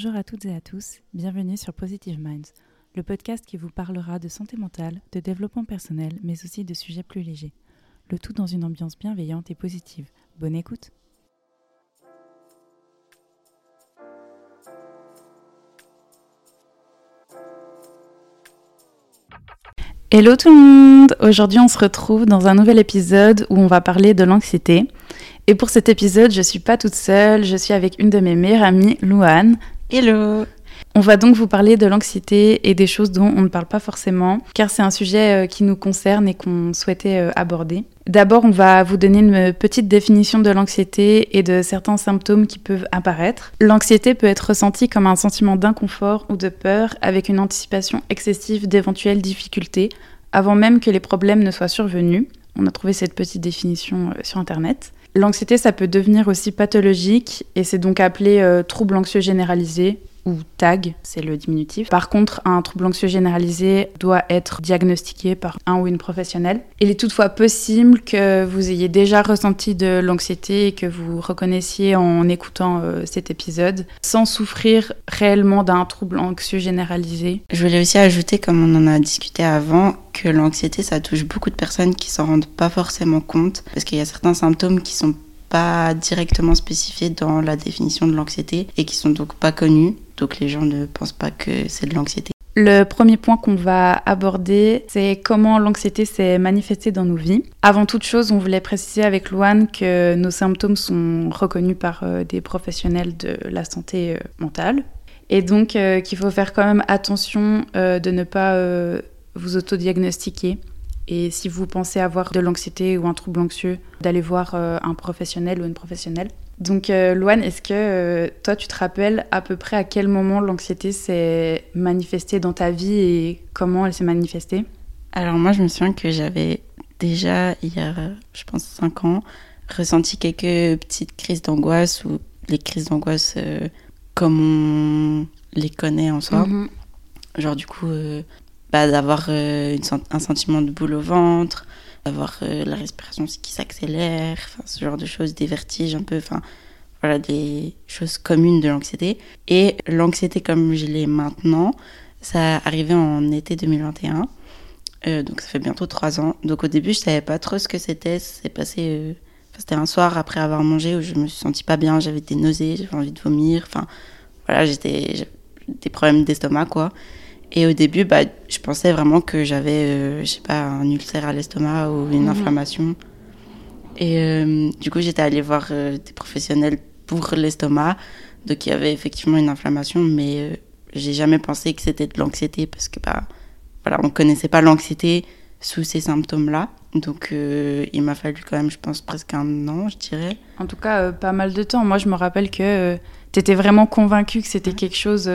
Bonjour à toutes et à tous, bienvenue sur Positive Minds, le podcast qui vous parlera de santé mentale, de développement personnel, mais aussi de sujets plus légers. Le tout dans une ambiance bienveillante et positive. Bonne écoute Hello tout le monde Aujourd'hui on se retrouve dans un nouvel épisode où on va parler de l'anxiété. Et pour cet épisode, je suis pas toute seule, je suis avec une de mes meilleures amies, Louane. Hello On va donc vous parler de l'anxiété et des choses dont on ne parle pas forcément, car c'est un sujet euh, qui nous concerne et qu'on souhaitait euh, aborder. D'abord, on va vous donner une petite définition de l'anxiété et de certains symptômes qui peuvent apparaître. L'anxiété peut être ressentie comme un sentiment d'inconfort ou de peur avec une anticipation excessive d'éventuelles difficultés avant même que les problèmes ne soient survenus. On a trouvé cette petite définition euh, sur Internet. L'anxiété, ça peut devenir aussi pathologique et c'est donc appelé euh, trouble anxieux généralisé ou TAG, c'est le diminutif. Par contre, un trouble anxieux généralisé doit être diagnostiqué par un ou une professionnelle. Il est toutefois possible que vous ayez déjà ressenti de l'anxiété et que vous reconnaissiez en écoutant euh, cet épisode sans souffrir réellement d'un trouble anxieux généralisé. Je voulais aussi ajouter, comme on en a discuté avant, que l'anxiété, ça touche beaucoup de personnes qui s'en rendent pas forcément compte parce qu'il y a certains symptômes qui sont pas directement spécifiés dans la définition de l'anxiété et qui sont donc pas connus. Donc les gens ne pensent pas que c'est de l'anxiété. Le premier point qu'on va aborder, c'est comment l'anxiété s'est manifestée dans nos vies. Avant toute chose, on voulait préciser avec Luan que nos symptômes sont reconnus par euh, des professionnels de la santé euh, mentale. Et donc euh, qu'il faut faire quand même attention de ne pas vous autodiagnostiquer. Et si vous pensez avoir de l'anxiété ou un trouble anxieux, d'aller voir un professionnel ou une professionnelle. Donc, euh, Loane, est-ce que euh, toi, tu te rappelles à peu près à quel moment l'anxiété s'est manifestée dans ta vie et comment elle s'est manifestée? Alors, moi, je me souviens que j'avais déjà, il y a, je pense, 5 ans, ressenti quelques petites crises d'angoisse ou les crises d'angoisse euh, comme on les connaît en soi. Mhm. Genre, du coup, bah, d'avoir un sentiment de boule au ventre, avoir euh, la respiration qui s'accélère, ce genre de choses, des vertiges un peu, enfin voilà, des choses communes de l'anxiété. Et l'anxiété comme je l'ai maintenant, ça arrivait en été 2021, euh, donc ça fait bientôt trois ans. Donc au début je savais pas trop ce que c'était, c'est passé... Euh, c'était un soir après avoir mangé où je me suis sentie pas bien, j'avais des nausées, j'avais envie de vomir, enfin voilà, j'étais des problèmes d'estomac quoi. Et au début, bah, je pensais vraiment que j'avais, euh, je sais pas, un ulcère à l'estomac ou une mhm. inflammation. Et euh, du coup, j'étais allée voir euh, des professionnels pour l'estomac. Donc, il y avait effectivement une inflammation, mais j'ai jamais pensé que c'était de l'anxiété parce que, bah, voilà, on connaissait pas l'anxiété sous ces symptômes-là. Donc, il m'a fallu quand même, je pense, presque un an, je dirais. En tout cas, pas mal de temps. Moi, je me rappelle que tu étais vraiment convaincue que c'était quelque chose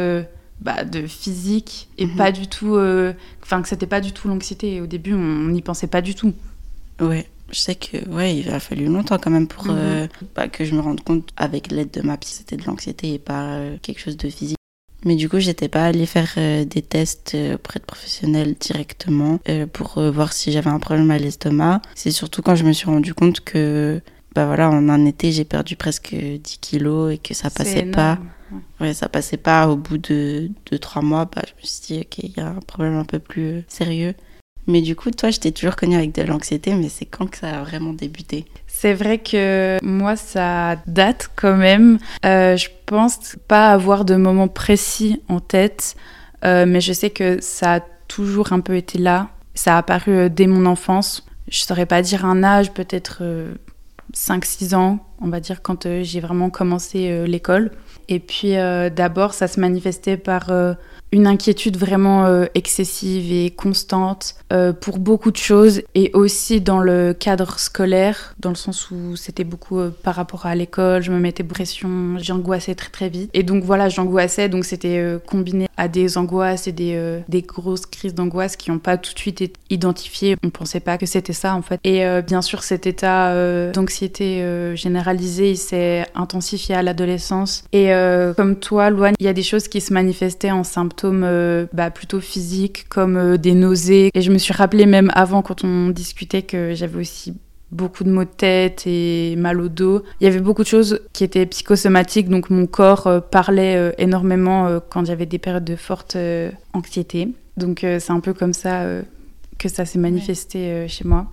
bah, de physique et mhm. pas du tout. Euh, enfin, que c'était pas du tout l'anxiété. Au début, on n'y pensait pas du tout. Ouais, je sais que ouais, il a fallu longtemps quand même pour mhm. euh, bah, que je me rende compte avec l'aide de ma psy, c'était de l'anxiété et pas euh, quelque chose de physique. Mais du coup, j'étais pas allée faire des tests auprès de professionnels directement pour voir si j'avais un problème à l'estomac. C'est surtout quand je me suis rendu compte que bah voilà, en un été, j'ai perdu presque 10 kilos et que ça passait pas. Ouais. ça passait pas au bout de, de trois mois. Bah, je me suis dit, ok, il y a un problème un peu plus euh, sérieux. Mais du coup, toi, je t'ai toujours connue avec de l'anxiété, mais c'est quand que ça a vraiment débuté? C'est vrai que moi, ça date quand même. Euh, je pense pas avoir de moment précis en tête, euh, mais je sais que ça a toujours un peu été là. Ça a apparu dès mon enfance. Je saurais pas dire un âge, peut-être 5-6 ans, on va dire, quand j'ai vraiment commencé l'école. Et puis euh, d'abord, ça se manifestait par euh, une inquiétude vraiment euh, excessive et constante pour beaucoup de choses et aussi dans le cadre scolaire, dans le sens où c'était beaucoup par rapport à l'école, je me mettais pression, j'angoissais très très vite. Et donc voilà, j'angoissais, donc c'était combiné à des angoisses et des, des grosses crises d'angoisse qui n'ont pas tout de suite été identifiées. On pensait pas que c'était ça en fait. Et bien sûr, cet état d'anxiété généralisée, il s'est intensifié à l'adolescence. Et euh, comme toi, Loane, il y a des choses qui se manifestaient en symptômes euh, bah, plutôt physiques, comme euh, des nausées. Et je me suis rappelé même avant, quand on discutait, que j'avais aussi beaucoup de maux de tête et mal au dos. Il y avait beaucoup de choses qui étaient psychosomatiques, donc mon corps euh, parlait énormément quand j'avais des périodes de forte anxiété. Donc c'est un peu comme ça que ça s'est manifesté chez moi.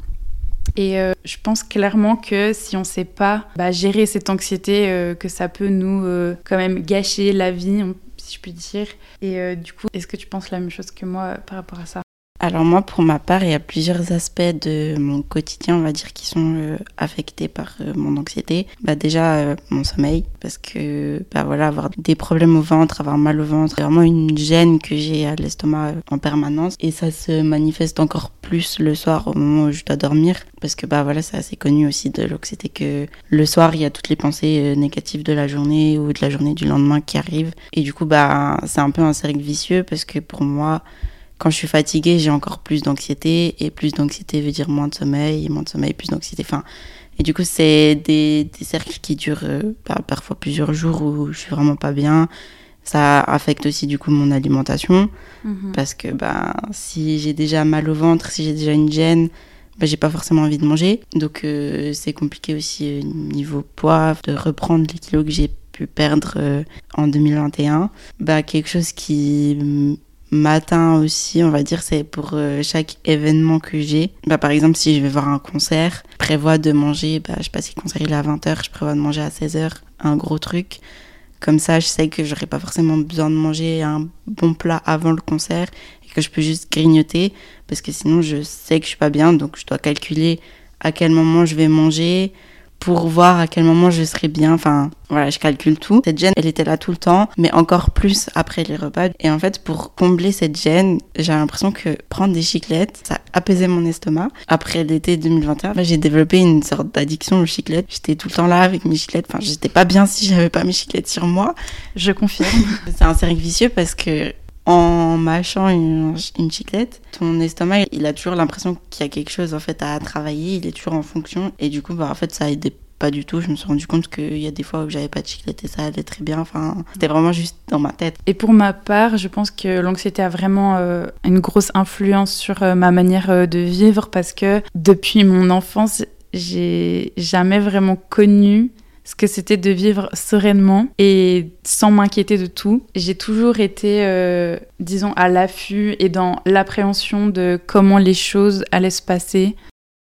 Et je pense clairement que si on ne sait pas bah, gérer cette anxiété, que ça peut nous quand même gâcher la vie, si je puis dire. Et du coup, est-ce que tu penses la même chose que moi par rapport à ça? Alors moi, pour ma part, il y a plusieurs aspects de mon quotidien, on va dire, qui sont euh, affectés par euh, mon anxiété. Bah déjà euh, mon sommeil, parce que bah voilà, avoir des problèmes au ventre, avoir mal au ventre, c'est vraiment une gêne que j'ai à l'estomac en permanence, et ça se manifeste encore plus le soir au moment où je dois dormir, parce que bah voilà, c'est assez connu aussi de l'anxiété que le soir il y a toutes les pensées négatives de la journée ou de la journée du lendemain qui arrivent, et du coup bah c'est un peu un cercle vicieux parce que pour moi quand je suis fatiguée, j'ai encore plus d'anxiété, et plus d'anxiété veut dire moins de sommeil, et moins de sommeil, plus d'anxiété. Enfin, et du coup, c'est des, des, cercles qui durent euh, bah, parfois plusieurs jours où je suis vraiment pas bien. Ça affecte aussi du coup mon alimentation, mhm. parce que bah, si j'ai déjà mal au ventre, si j'ai déjà une gêne, bah, j'ai pas forcément envie de manger. Donc euh, c'est compliqué aussi euh, niveau poids, de reprendre les kilos que j'ai pu perdre en 2021. Bah, quelque chose qui matin aussi, on va dire, c'est pour euh, chaque événement que j'ai. Bah, par exemple, si je vais voir un concert, je prévois de manger, bah, je sais pas si le concert il est à 20h, je prévois de manger à 16h, un gros truc. Comme ça, je sais que j'aurai pas forcément besoin de manger un bon plat avant le concert et que je peux juste grignoter parce que sinon je sais que je suis pas bien, donc je dois calculer à quel moment je vais manger, pour voir à quel moment je serai bien. Enfin, voilà, je calcule tout. Cette gêne, elle était là tout le temps, mais encore plus après les repas. Et en fait, pour combler cette gêne, j'ai l'impression que prendre des chiclettes, ça apaisait mon estomac. Après l'été 2021, j'ai développé une sorte d'addiction aux chiclettes. J'étais tout le temps là avec mes chiclettes. Enfin, j'étais pas bien si j'avais pas mes chiclettes sur moi. Je confirme. C'est un cercle vicieux parce que en mâchant une, une, chiclette, ton estomac, il a toujours l'impression qu'il y a quelque chose en fait à travailler, il est toujours en fonction. Et du coup bah en fait ça aidait pas du tout, je me suis rendu compte qu'il y a des fois où j'avais pas de chiclette et ça allait très bien, enfin c'était vraiment juste dans ma tête. Et pour ma part, je pense que l'anxiété a vraiment euh, une grosse influence sur euh, ma manière euh, de vivre parce que depuis mon enfance, j'ai jamais vraiment connu ce que c'était de vivre sereinement et sans m'inquiéter de tout. J'ai toujours été, euh, disons, à l'affût et dans l'appréhension de comment les choses allaient se passer.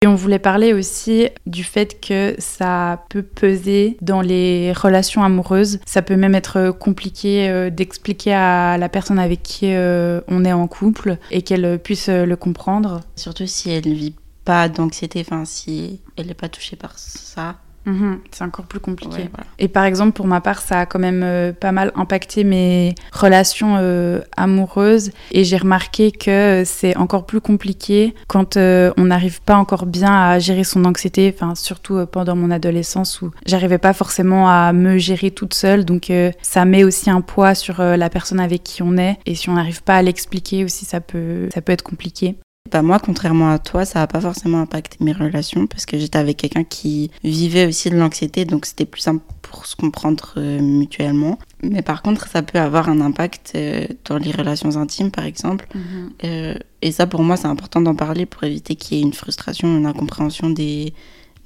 Et on voulait parler aussi du fait que ça peut peser dans les relations amoureuses. Ça peut même être compliqué euh, d'expliquer à la personne avec qui euh, on est en couple et qu'elle puisse le comprendre. Surtout si elle ne vit pas d'anxiété, enfin si elle n'est pas touchée par ça Mhm, c'est encore plus compliqué. Et par exemple, pour ma part, ça a quand même euh, pas mal impacté mes relations euh, amoureuses. Et j'ai remarqué que c'est encore plus compliqué quand euh, on n'arrive pas encore bien à gérer son anxiété, enfin, surtout pendant mon adolescence où j'arrivais pas forcément à me gérer toute seule. Donc ça met aussi un poids sur la personne avec qui on est. Et si on n'arrive pas à l'expliquer aussi, ça peut, ça peut être compliqué. Bah moi, contrairement à toi, ça n'a pas forcément impacté mes relations parce que j'étais avec quelqu'un qui vivait aussi de l'anxiété, donc c'était plus simple pour se comprendre euh, mutuellement. Mais par contre, ça peut avoir un impact euh, dans les relations intimes, par exemple. Mhm. Euh, et ça, pour moi, c'est important d'en parler pour éviter qu'il y ait une frustration, une incompréhension des,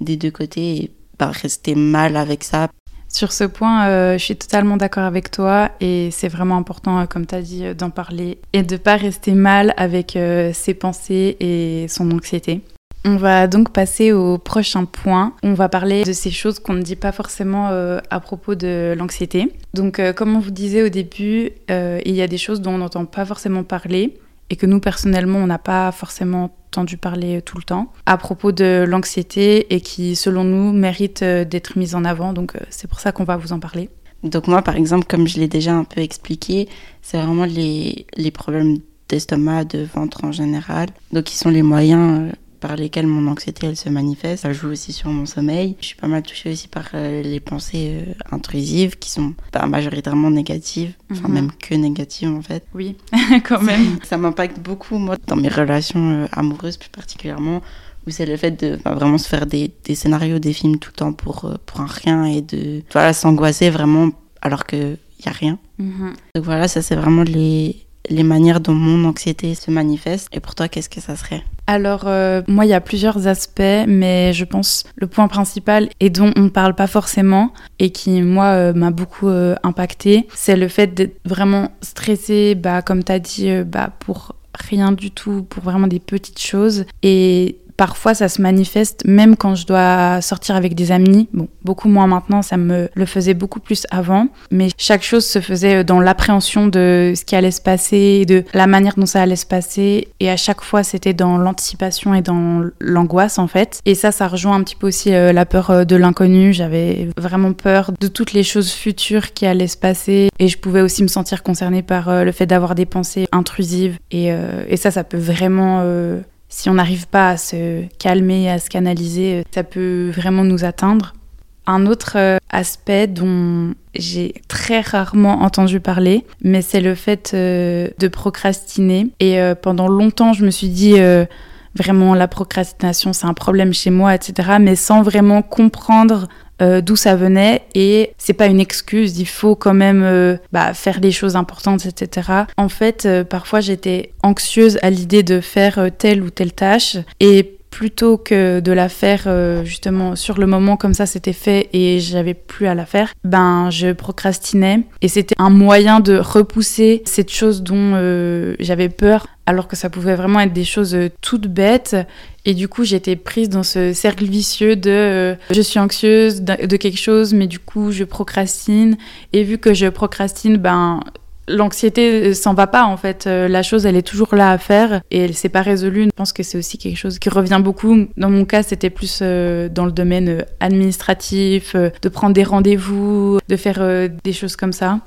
des deux côtés et pas rester mal avec ça. Sur ce point, euh, je suis totalement d'accord avec toi et c'est vraiment important, euh, comme tu dit, euh, d'en parler et de pas rester mal avec ses pensées et son anxiété. On va donc passer au prochain point. On va parler de ces choses qu'on ne dit pas forcément à propos de l'anxiété. Donc, comme on vous disait au début, il y a des choses dont on n'entend pas forcément parler et que nous, personnellement, on n'a pas forcément entendu parler tout le temps à propos de l'anxiété et qui, selon nous, mérite euh, d'être mise en avant. Donc, euh, c'est pour ça qu'on va vous en parler. Donc, moi, par exemple, comme je l'ai déjà un peu expliqué, c'est vraiment les, les problèmes d'estomac, de ventre en général. Donc, qui sont les moyens euh, par lesquelles mon anxiété elle se manifeste. Ça joue aussi sur mon sommeil. Je suis pas mal touchée aussi par euh, les pensées euh, intrusives qui sont majoritairement négatives, enfin mhm. même que négatives en fait. Oui, quand même. Ça, m'impacte beaucoup moi dans mes relations euh, amoureuses plus particulièrement où c'est le fait de vraiment se faire des, des, scénarios, des films tout le temps pour, pour un rien et de voilà, s'angoisser vraiment alors qu'il n'y a rien. Mhm. Donc voilà, ça c'est vraiment les, les manières dont mon anxiété se manifeste. Et pour toi, qu'est-ce que ça serait? Alors, euh, moi, il y a plusieurs aspects, mais je pense le point principal et dont on ne parle pas forcément et qui, moi, euh, m'a beaucoup euh, impacté, c'est le fait d'être vraiment stressé, bah, comme tu as dit, bah, pour rien du tout, pour vraiment des petites choses. Et Parfois, ça se manifeste même quand je dois sortir avec des amis. Bon, beaucoup moins maintenant, ça me le faisait beaucoup plus avant. Mais chaque chose se faisait dans l'appréhension de ce qui allait se passer, de la manière dont ça allait se passer. Et à chaque fois, c'était dans l'anticipation et dans l'angoisse, en fait. Et ça, ça rejoint un petit peu aussi euh, la peur euh, de l'inconnu. J'avais vraiment peur de toutes les choses futures qui allaient se passer. Et je pouvais aussi me sentir concernée par euh, le fait d'avoir des pensées intrusives. Et, et ça, ça peut vraiment si on n'arrive pas à se calmer, à se canaliser, ça peut vraiment nous atteindre. Un autre euh, aspect dont j'ai très rarement entendu parler, mais c'est le fait euh, de procrastiner. Et euh, pendant longtemps, je me suis dit vraiment la procrastination, c'est un problème chez moi, etc. Mais sans vraiment comprendre euh, d'où ça venait et c'est pas une excuse, il faut quand même euh, bah, faire des choses importantes, etc. En fait, euh, parfois j'étais anxieuse à l'idée de faire telle ou telle tâche et plutôt que de la faire justement sur le moment comme ça c'était fait et j'avais plus à la faire, ben je procrastinais et c'était un moyen de repousser cette chose dont j'avais peur alors que ça pouvait vraiment être des choses toutes bêtes et du coup, j'étais prise dans ce cercle vicieux de euh, je suis anxieuse de, quelque chose, mais du coup, je procrastine. Et vu que je procrastine, ben l'anxiété euh, s'en va pas en fait. Euh, la chose, elle est toujours là à faire et elle s'est pas résolue. Je pense que c'est aussi quelque chose qui revient beaucoup. Dans mon cas, c'était plus dans le domaine administratif, de prendre des rendez-vous, de faire des choses comme ça.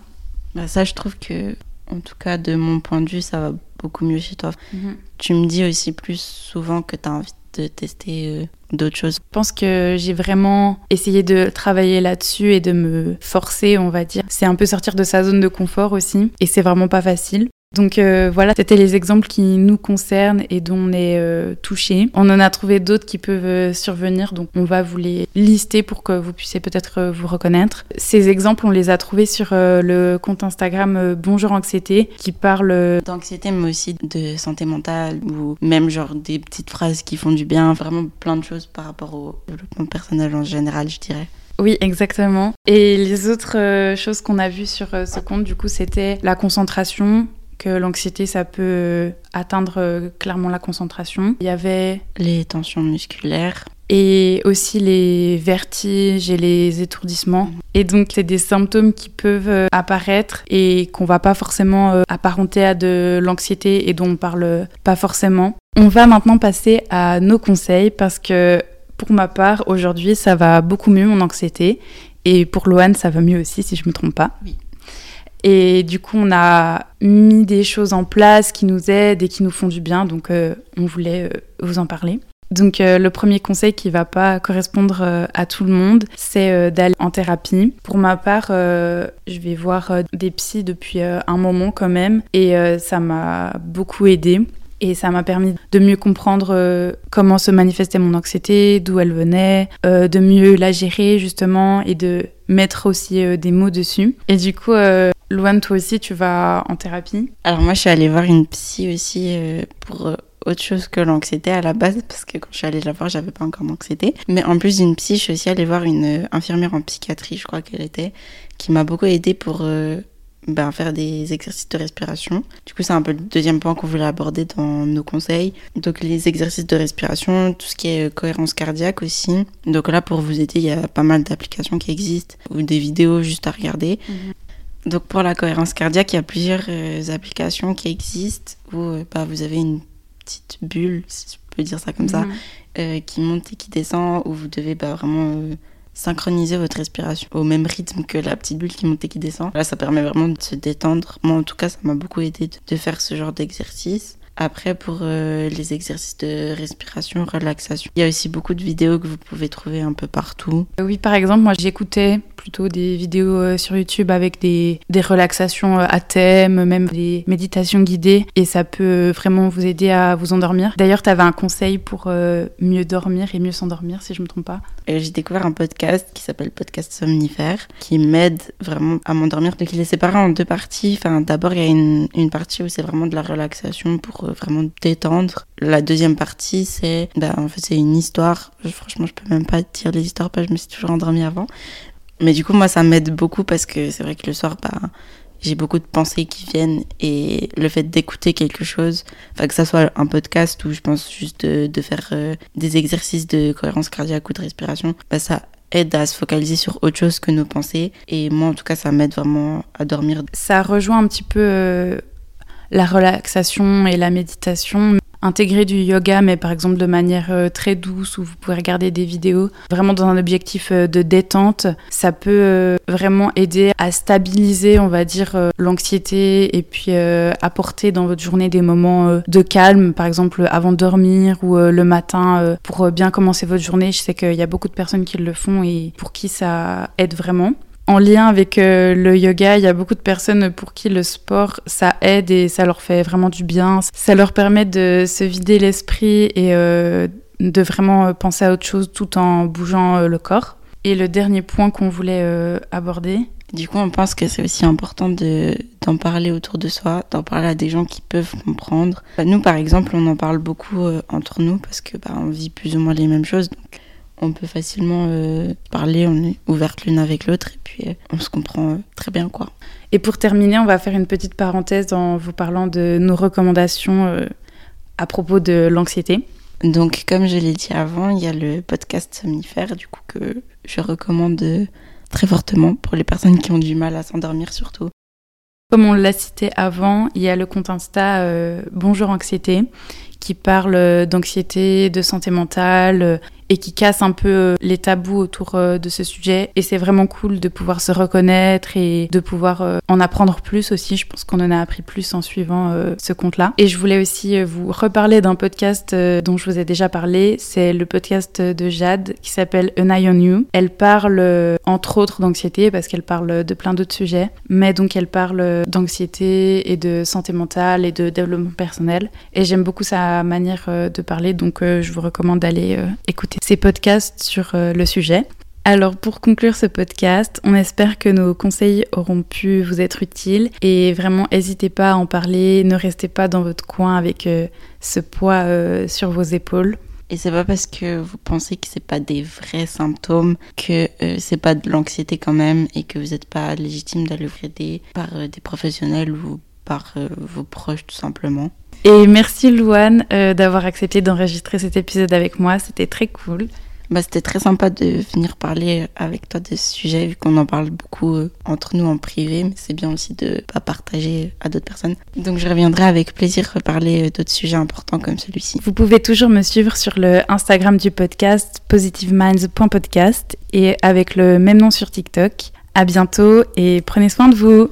Bah, ça, je trouve que, en tout cas, de mon point de vue, ça va beaucoup mieux chez toi. Mhm. Tu me dis aussi plus souvent que tu as envie tester euh, d'autres choses. Je pense que j'ai vraiment essayé de travailler là-dessus et de me forcer, on va dire. C'est un peu sortir de sa zone de confort aussi. Et c'est vraiment pas facile. Donc euh, voilà, c'était les exemples qui nous concernent et dont on est euh, touché. On en a trouvé d'autres qui peuvent euh, survenir, donc on va vous les lister pour que vous puissiez peut-être vous reconnaître. Ces exemples, on les a trouvés sur le compte Instagram Bonjour Anxiété, qui parle d'anxiété, mais aussi de santé mentale, ou même genre des petites phrases qui font du bien, vraiment plein de choses par rapport au développement personnel en général, je dirais. Oui, exactement. Et les autres choses qu'on a vues sur ce compte, du coup, c'était la concentration, que l'anxiété, ça peut euh, atteindre euh, clairement la concentration. Il y avait les tensions musculaires. Et aussi les vertiges et les étourdissements. Mhm. Et donc, c'est des symptômes qui peuvent euh, apparaître et qu'on va pas forcément apparenter à de l'anxiété et dont on parle pas forcément. On va maintenant passer à nos conseils parce que pour ma part, aujourd'hui, ça va beaucoup mieux mon anxiété. Et pour Loane, ça va mieux aussi, si je me trompe pas. Oui. Et du coup, on a mis des choses en place qui nous aident et qui nous font du bien, donc euh, on voulait euh, vous en parler. Donc euh, le premier conseil qui va pas correspondre à tout le monde, c'est d'aller en thérapie. Pour ma part, je vais voir des psys depuis un moment quand même et ça m'a beaucoup aidé. Et ça m'a permis de mieux comprendre comment se manifestait mon anxiété, d'où elle venait, de mieux la gérer justement et de mettre aussi des mots dessus. Et du coup, Louane, toi aussi, tu vas en thérapie? Alors moi, je suis allée voir une psy aussi euh, pour euh, autre chose que l'anxiété à la base, parce que quand je suis allée la voir, j'avais pas encore d'anxiété. Mais en plus d'une psy, je suis aussi allée voir une euh, infirmière en psychiatrie, je crois qu'elle était, qui m'a beaucoup aidée pour ben, faire des exercices de respiration. Du coup, c'est un peu le deuxième point qu'on voulait aborder dans nos conseils. Donc les exercices de respiration, tout ce qui est cohérence cardiaque aussi. Donc là, pour vous aider, il y a pas mal d'applications qui existent ou des vidéos juste à regarder. Mhm. Donc pour la cohérence cardiaque, il y a plusieurs euh, applications qui existent où euh, bah, vous avez une petite bulle, si je peux dire ça comme ça, mhm. euh, qui monte et qui descend, où vous devez bah, vraiment synchroniser votre respiration au même rythme que la petite bulle qui monte et qui descend. Là, ça permet vraiment de se détendre. Moi, en tout cas, ça m'a beaucoup aidé de faire ce genre d'exercice. Après, pour euh, les exercices de respiration, relaxation, il y a aussi beaucoup de vidéos que vous pouvez trouver un peu partout. Oui, par exemple, moi j'écoutais plutôt des vidéos euh, sur YouTube avec des, des relaxations euh, à thème, même des méditations guidées, et ça peut vraiment vous aider à vous endormir. D'ailleurs, tu avais un conseil pour mieux dormir et mieux s'endormir, si je me trompe pas. J'ai découvert un podcast qui s'appelle Podcast Somnifère, qui m'aide vraiment à m'endormir. Donc il est séparé en deux parties. Enfin, d'abord, il y a une, une partie où c'est vraiment de la relaxation pour euh, vraiment détendre. La deuxième partie, c'est, ben, en fait, une histoire. Franchement, je peux même pas dire les histoires parce que je me suis toujours endormie avant. Mais du coup, moi, ça m'aide beaucoup parce que c'est vrai que le soir, bah, j'ai beaucoup de pensées qui viennent et le fait d'écouter quelque chose, enfin que ça soit un podcast ou je pense juste de, faire euh, des exercices de cohérence cardiaque ou de respiration, bah ça aide à se focaliser sur autre chose que nos pensées et moi en tout cas ça m'aide vraiment à dormir. Ça rejoint un petit peu euh, la relaxation et la méditation intégrer du yoga, mais par exemple de manière euh, très douce, où vous pouvez regarder des vidéos, vraiment dans un objectif euh, de détente, ça peut euh, vraiment aider à stabiliser, on va dire, l'anxiété et puis apporter dans votre journée des moments de calme, par exemple avant de dormir ou le matin pour bien commencer votre journée. Je sais qu'il y a beaucoup de personnes qui le font et pour qui ça aide vraiment en lien avec euh, le yoga, il y a beaucoup de personnes pour qui le sport, ça aide et ça leur fait vraiment du bien. Ça leur permet de se vider l'esprit et euh, de vraiment euh, penser à autre chose tout en bougeant le corps. Et le dernier point qu'on voulait aborder. Du coup, on pense que c'est aussi important de, d'en parler autour de soi, d'en parler à des gens qui peuvent comprendre. Nous, par exemple, on en parle beaucoup entre nous parce que bah, on vit plus ou moins les mêmes choses. On peut facilement euh, parler, on est ouverte l'une avec l'autre et puis euh, on se comprend euh, très bien quoi. Et pour terminer, on va faire une petite parenthèse en vous parlant de nos recommandations à propos de l'anxiété. Donc comme je l'ai dit avant, il y a le podcast Somnifère du coup que je recommande très fortement pour les personnes qui ont du mal à s'endormir surtout. Comme on l'a cité avant, il y a le compte Insta Bonjour Anxiété qui parle d'anxiété, de santé mentale et qui casse un peu euh, les tabous autour euh, de ce sujet. Et c'est vraiment cool de pouvoir se reconnaître et de pouvoir euh, en apprendre plus aussi. Je pense qu'on en a appris plus en suivant ce compte-là. Et je voulais aussi vous reparler d'un podcast dont je vous ai déjà parlé. C'est le podcast de Jade qui s'appelle An Eye on You. Elle parle entre autres d'anxiété parce qu'elle parle de plein d'autres sujets. Mais donc elle parle d'anxiété et de santé mentale et de développement personnel. Et j'aime beaucoup sa manière de parler. Donc je vous recommande d'aller écouter ces podcasts sur euh, le sujet. Alors pour conclure ce podcast, on espère que nos conseils auront pu vous être utiles et vraiment n'hésitez pas à en parler, ne restez pas dans votre coin avec euh, ce poids euh, sur vos épaules. Et c'est pas parce que vous pensez que c'est pas des vrais symptômes que c'est pas de l'anxiété quand même et que vous n'êtes pas légitime d'aller vous aider par des professionnels ou par vos proches tout simplement. Et merci Louane euh, d'avoir accepté d'enregistrer cet épisode avec moi, c'était très cool. Bah, c'était très sympa de venir parler avec toi de ce sujet, vu qu'on en parle beaucoup euh, entre nous en privé, mais c'est bien aussi de pas partager à d'autres personnes. Donc je reviendrai avec plaisir reparler euh, d'autres sujets importants comme celui-ci. Vous pouvez toujours me suivre sur le Instagram du podcast positiveminds.podcast et avec le même nom sur TikTok. À bientôt et prenez soin de vous.